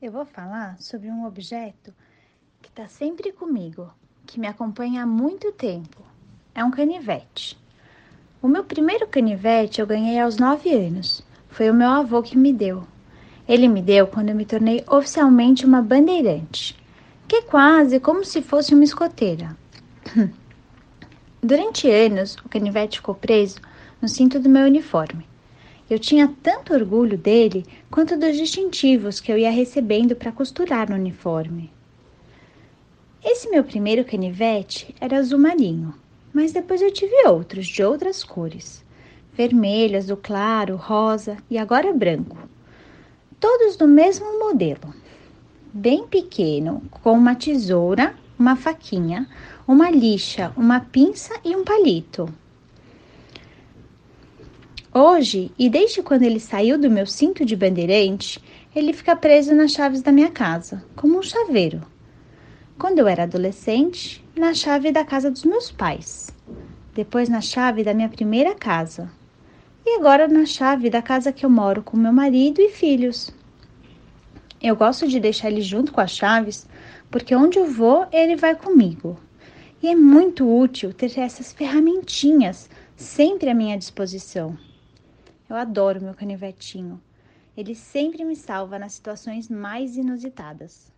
Eu vou falar sobre um objeto que está sempre comigo, que me acompanha há muito tempo. É um canivete. O meu primeiro canivete eu ganhei aos nove anos. Foi o meu avô que me deu. Ele me deu quando eu me tornei oficialmente uma bandeirante, que é quase como se fosse uma escoteira. Durante anos, o canivete ficou preso no cinto do meu uniforme. Eu tinha tanto orgulho dele quanto dos distintivos que eu ia recebendo para costurar no uniforme. Esse meu primeiro canivete era azul marinho, mas depois eu tive outros de outras cores: vermelho, azul claro, rosa e agora branco. Todos do mesmo modelo, bem pequeno, com uma tesoura, uma faquinha, uma lixa, uma pinça e um palito. Hoje, e desde quando ele saiu do meu cinto de bandeirante, ele fica preso nas chaves da minha casa, como um chaveiro. Quando eu era adolescente, na chave da casa dos meus pais, depois na chave da minha primeira casa, e agora na chave da casa que eu moro com meu marido e filhos. Eu gosto de deixar ele junto com as chaves, porque onde eu vou, ele vai comigo. E é muito útil ter essas ferramentinhas sempre à minha disposição. Eu adoro meu canivetinho. Ele sempre me salva nas situações mais inusitadas.